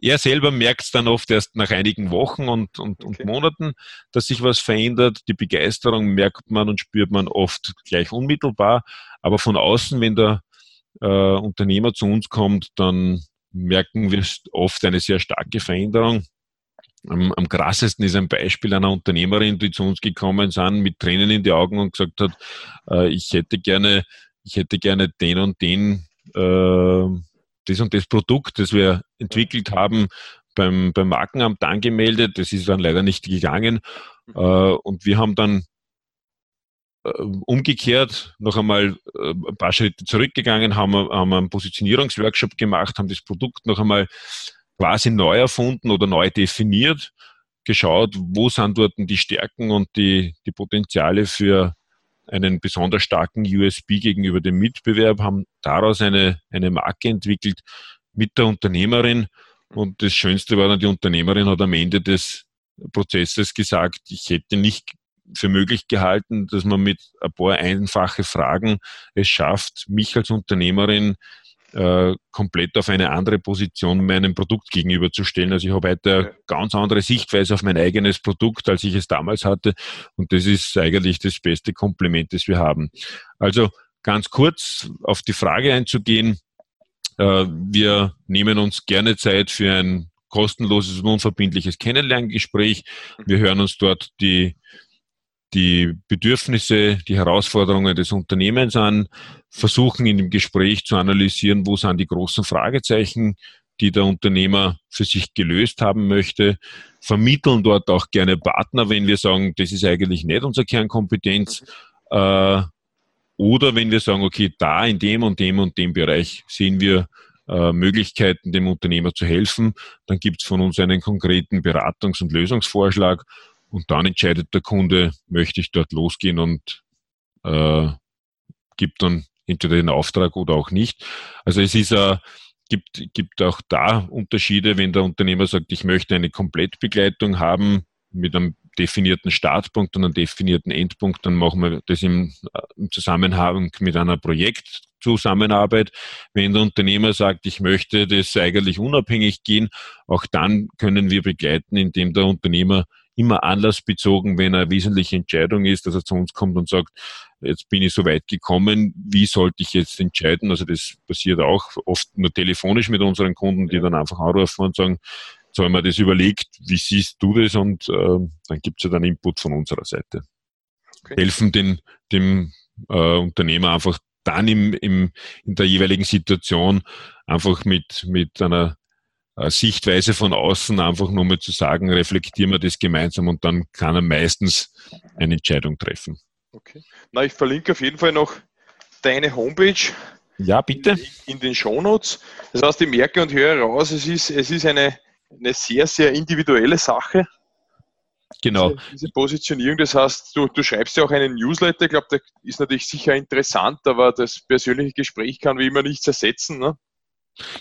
[SPEAKER 2] er selber merkt es dann oft erst nach einigen Wochen und, und, okay. und Monaten, dass sich was verändert. Die Begeisterung merkt man und spürt man oft gleich unmittelbar. Aber von außen, wenn der äh, Unternehmer zu uns kommt, dann merken wir oft eine sehr starke Veränderung. Am, am krassesten ist ein Beispiel einer Unternehmerin, die zu uns gekommen sind mit Tränen in die Augen und gesagt hat, äh, ich hätte gerne, ich hätte gerne den und den, äh, das und das Produkt, das wir entwickelt haben, beim, beim Markenamt angemeldet. Das ist dann leider nicht gegangen. Mhm. Äh, und wir haben dann äh, umgekehrt noch einmal äh, ein paar Schritte zurückgegangen, haben, haben einen Positionierungsworkshop gemacht, haben das Produkt noch einmal quasi neu erfunden oder neu definiert, geschaut, wo sind dort die Stärken und die, die Potenziale für einen besonders starken USB gegenüber dem Mitbewerb, haben daraus eine, eine Marke entwickelt mit der Unternehmerin. Und das Schönste war dann, die Unternehmerin hat am Ende des Prozesses gesagt, ich hätte nicht für möglich gehalten, dass man mit ein paar einfache Fragen es schafft, mich als Unternehmerin äh, komplett auf eine andere Position meinem Produkt gegenüberzustellen. Also ich habe heute eine ganz andere Sichtweise auf mein eigenes Produkt, als ich es damals hatte. Und das ist eigentlich das beste Kompliment, das wir haben. Also ganz kurz auf die Frage einzugehen. Äh, wir nehmen uns gerne Zeit für ein kostenloses und unverbindliches Kennenlerngespräch. Wir hören uns dort die die Bedürfnisse, die Herausforderungen des Unternehmens an, versuchen in dem Gespräch zu analysieren, wo sind die großen Fragezeichen, die der Unternehmer für sich gelöst haben möchte, vermitteln dort auch gerne Partner, wenn wir sagen, das ist eigentlich nicht unsere Kernkompetenz, äh, oder wenn wir sagen, okay, da in dem und dem und dem Bereich sehen wir äh, Möglichkeiten, dem Unternehmer zu helfen, dann gibt es von uns einen konkreten Beratungs- und Lösungsvorschlag und dann entscheidet der Kunde, möchte ich dort losgehen und äh, gibt dann entweder den Auftrag oder auch nicht. Also es ist äh, gibt, gibt auch da Unterschiede, wenn der Unternehmer sagt, ich möchte eine Komplettbegleitung haben mit einem definierten Startpunkt und einem definierten Endpunkt, dann machen wir das im, äh, im Zusammenhang mit einer Projektzusammenarbeit. Wenn der Unternehmer sagt, ich möchte das eigentlich unabhängig gehen, auch dann können wir begleiten, indem der Unternehmer immer anlassbezogen, wenn eine wesentliche Entscheidung ist, dass er zu uns kommt und sagt, jetzt bin ich so weit gekommen, wie sollte ich jetzt entscheiden? Also das passiert auch oft nur telefonisch mit unseren Kunden, die dann einfach anrufen und sagen, so haben wir das überlegt, wie siehst du das? Und äh, dann gibt es ja dann Input von unserer Seite. Okay. Helfen den, dem äh, Unternehmer einfach dann im, im, in der jeweiligen Situation einfach mit, mit einer Sichtweise von außen einfach nur mal zu sagen, reflektieren wir das gemeinsam und dann kann er meistens eine Entscheidung treffen.
[SPEAKER 1] Okay. Na, ich verlinke auf jeden Fall noch deine Homepage.
[SPEAKER 2] Ja, bitte.
[SPEAKER 1] In, in den Shownotes. Das heißt, ich merke und höre raus, es ist, es ist eine, eine sehr, sehr individuelle Sache.
[SPEAKER 2] Genau.
[SPEAKER 1] Diese, diese Positionierung, das heißt, du, du schreibst ja auch einen Newsletter, ich glaube, der ist natürlich sicher interessant, aber das persönliche Gespräch kann wie immer nichts ersetzen. Ne?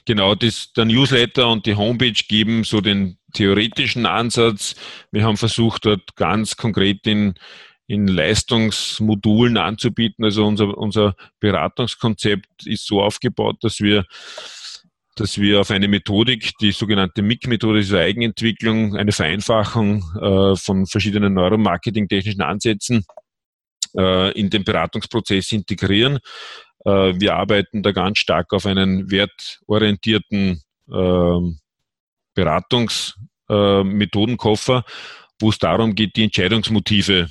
[SPEAKER 2] Genau, das, der Newsletter und die Homepage geben so den theoretischen Ansatz. Wir haben versucht, dort ganz konkret in, in Leistungsmodulen anzubieten. Also unser, unser Beratungskonzept ist so aufgebaut, dass wir dass wir auf eine Methodik, die sogenannte MIC-Methode, diese Eigenentwicklung, eine Vereinfachung äh, von verschiedenen Neuromarketing-technischen Ansätzen äh, in den Beratungsprozess integrieren. Äh, wir arbeiten da ganz stark auf einen wertorientierten ähm, Beratungsmethodenkoffer, wo es darum geht, die Entscheidungsmotive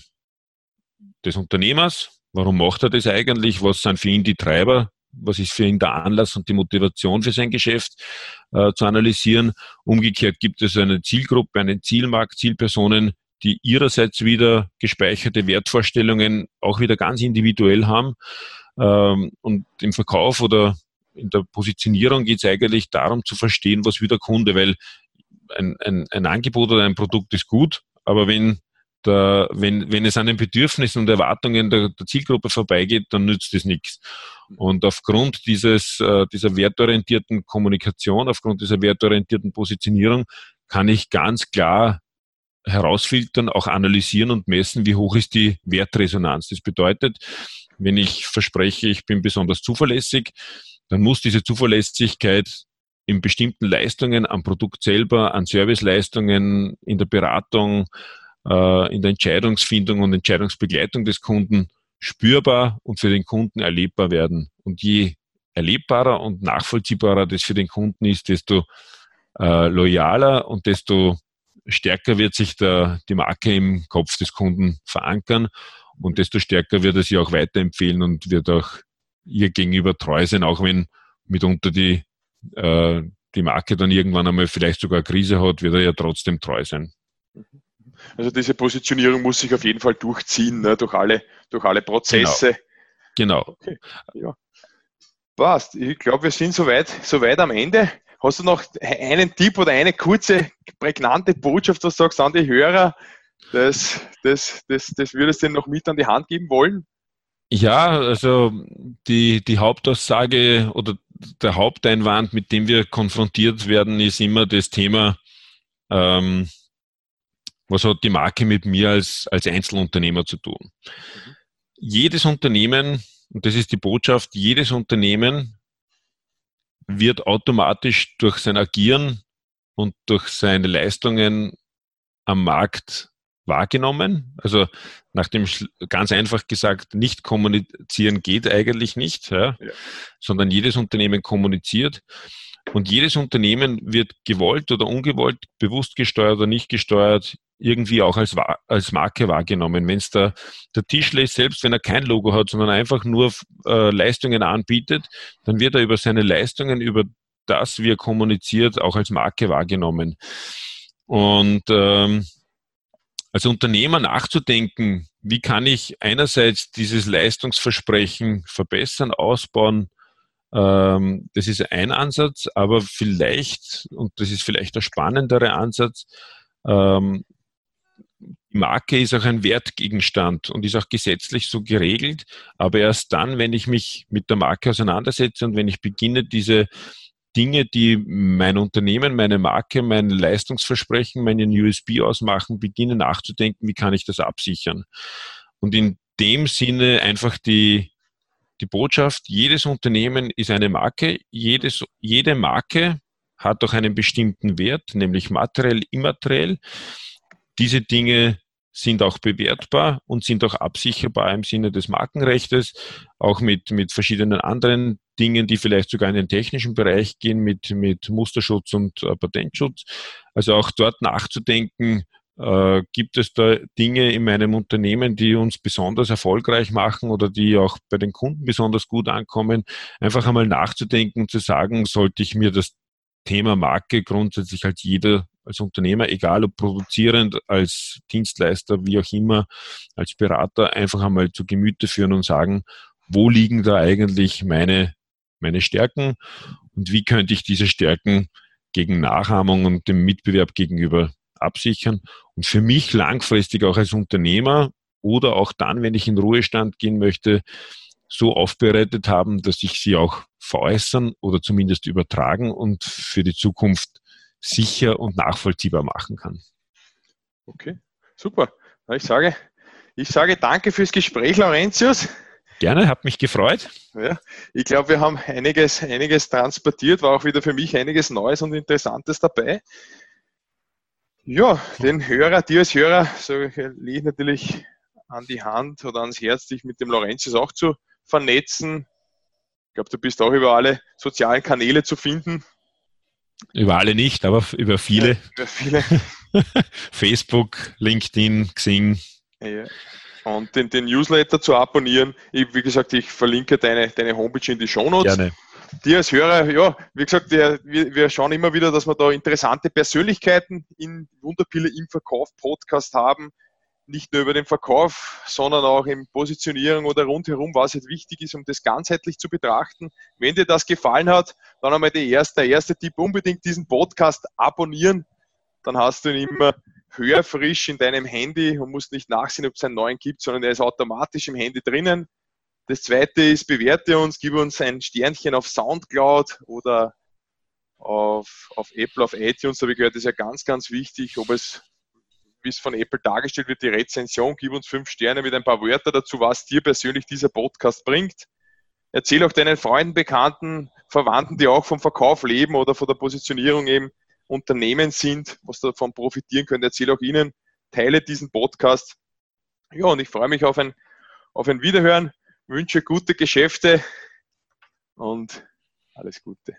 [SPEAKER 2] des Unternehmers, warum macht er das eigentlich, was sind für ihn die Treiber, was ist für ihn der Anlass und die Motivation für sein Geschäft äh, zu analysieren. Umgekehrt gibt es eine Zielgruppe, einen Zielmarkt, Zielpersonen, die ihrerseits wieder gespeicherte Wertvorstellungen auch wieder ganz individuell haben und im Verkauf oder in der Positionierung geht es eigentlich darum zu verstehen, was will der Kunde, weil ein, ein, ein Angebot oder ein Produkt ist gut, aber wenn der, wenn, wenn es an den Bedürfnissen und Erwartungen der, der Zielgruppe vorbeigeht, dann nützt es nichts. Und aufgrund dieses, äh, dieser wertorientierten Kommunikation, aufgrund dieser wertorientierten Positionierung kann ich ganz klar herausfiltern, auch analysieren und messen, wie hoch ist die Wertresonanz. Das bedeutet, wenn ich verspreche, ich bin besonders zuverlässig, dann muss diese Zuverlässigkeit in bestimmten Leistungen am Produkt selber, an Serviceleistungen, in der Beratung, äh, in der Entscheidungsfindung und Entscheidungsbegleitung des Kunden spürbar und für den Kunden erlebbar werden. Und je erlebbarer und nachvollziehbarer das für den Kunden ist, desto äh, loyaler und desto stärker wird sich der, die Marke im Kopf des Kunden verankern und desto stärker wird er sie auch weiterempfehlen und wird auch ihr gegenüber treu sein, auch wenn mitunter die, äh, die Marke dann irgendwann einmal vielleicht sogar Krise hat, wird er ja trotzdem treu sein.
[SPEAKER 1] Also diese Positionierung muss sich auf jeden Fall durchziehen, ne, durch, alle, durch alle Prozesse.
[SPEAKER 2] Genau. genau. Okay.
[SPEAKER 1] Ja. Passt. Ich glaube, wir sind soweit, soweit am Ende. Hast du noch einen Tipp oder eine kurze, prägnante Botschaft, was du sagst an die Hörer, das, das, das, das würdest du noch mit an die Hand geben wollen?
[SPEAKER 2] Ja, also die, die Hauptaussage oder der Haupteinwand, mit dem wir konfrontiert werden, ist immer das Thema, ähm, was hat die Marke mit mir als, als Einzelunternehmer zu tun? Mhm. Jedes Unternehmen, und das ist die Botschaft, jedes Unternehmen wird automatisch durch sein Agieren und durch seine Leistungen am Markt wahrgenommen. Also nach dem ganz einfach gesagt, nicht kommunizieren geht eigentlich nicht, ja, ja. sondern jedes Unternehmen kommuniziert. Und jedes Unternehmen wird gewollt oder ungewollt, bewusst gesteuert oder nicht gesteuert, irgendwie auch als, als Marke wahrgenommen. Wenn es der, der Tischler ist, selbst wenn er kein Logo hat, sondern einfach nur äh, Leistungen anbietet, dann wird er über seine Leistungen, über das, wie er kommuniziert, auch als Marke wahrgenommen. Und ähm, als Unternehmer nachzudenken, wie kann ich einerseits dieses Leistungsversprechen verbessern, ausbauen, ähm, das ist ein Ansatz, aber vielleicht, und das ist vielleicht der spannendere Ansatz, ähm, die Marke ist auch ein Wertgegenstand und ist auch gesetzlich so geregelt. Aber erst dann, wenn ich mich mit der Marke auseinandersetze und wenn ich beginne, diese Dinge, die mein Unternehmen, meine Marke, mein Leistungsversprechen, meinen USB ausmachen, beginne nachzudenken, wie kann ich das absichern. Und in dem Sinne einfach die, die Botschaft, jedes Unternehmen ist eine Marke, jedes, jede Marke hat auch einen bestimmten Wert, nämlich materiell, immateriell. Diese Dinge sind auch bewertbar und sind auch absicherbar im Sinne des Markenrechtes, auch mit, mit verschiedenen anderen Dingen, die vielleicht sogar in den technischen Bereich gehen, mit, mit Musterschutz und äh, Patentschutz. Also auch dort nachzudenken, äh, gibt es da Dinge in meinem Unternehmen, die uns besonders erfolgreich machen oder die auch bei den Kunden besonders gut ankommen? Einfach einmal nachzudenken zu sagen, sollte ich mir das Thema Marke grundsätzlich als jeder als Unternehmer, egal ob produzierend, als Dienstleister, wie auch immer, als Berater, einfach einmal zu Gemüte führen und sagen, wo liegen da eigentlich meine, meine Stärken und wie könnte ich diese Stärken gegen Nachahmung und dem Mitbewerb gegenüber absichern und für mich langfristig auch als Unternehmer oder auch dann, wenn ich in Ruhestand gehen möchte, so aufbereitet haben, dass ich sie auch veräußern oder zumindest übertragen und für die Zukunft sicher und nachvollziehbar machen kann.
[SPEAKER 1] Okay, super. Ich sage, ich sage danke fürs Gespräch, Laurentius.
[SPEAKER 2] Gerne, hat mich gefreut.
[SPEAKER 1] Ja, ich glaube, wir haben einiges, einiges transportiert, war auch wieder für mich einiges Neues und Interessantes dabei. Ja, den Hörer, dir als Hörer, so lege ich natürlich an die Hand oder ans Herz, dich mit dem Laurentius auch zu vernetzen. Ich glaube, du bist auch über alle sozialen Kanäle zu finden.
[SPEAKER 2] Über alle nicht, aber über viele. Ja,
[SPEAKER 1] über viele.
[SPEAKER 2] Facebook, LinkedIn, Xing.
[SPEAKER 1] Ja. Und den, den, Newsletter zu abonnieren. Ich, wie gesagt, ich verlinke deine, deine Homepage in die Show Notes. Gerne. Dir als Hörer, ja, wie gesagt, wir, wir, schauen immer wieder, dass wir da interessante Persönlichkeiten in Wunderpille im Verkauf Podcast haben, nicht nur über den Verkauf, sondern auch in Positionierung oder rundherum, was jetzt wichtig ist, um das ganzheitlich zu betrachten. Wenn dir das gefallen hat, dann einmal der erste, der erste Tipp, unbedingt diesen Podcast abonnieren. Dann hast du ihn immer höher frisch in deinem Handy und musst nicht nachsehen, ob es einen neuen gibt, sondern er ist automatisch im Handy drinnen. Das zweite ist, bewerte uns, gib uns ein Sternchen auf Soundcloud oder auf, auf Apple, auf iTunes, habe ich gehört, das ist ja ganz, ganz wichtig, ob es wie es von Apple dargestellt wird, die Rezension. Gib uns fünf Sterne mit ein paar Wörtern dazu, was dir persönlich dieser Podcast bringt. Erzähl auch deinen Freunden, Bekannten, Verwandten, die auch vom Verkauf leben oder von der Positionierung eben Unternehmen sind, was davon profitieren können. Erzähl auch ihnen, teile diesen Podcast. Ja, und ich freue mich auf ein, auf ein Wiederhören, wünsche gute Geschäfte und alles Gute.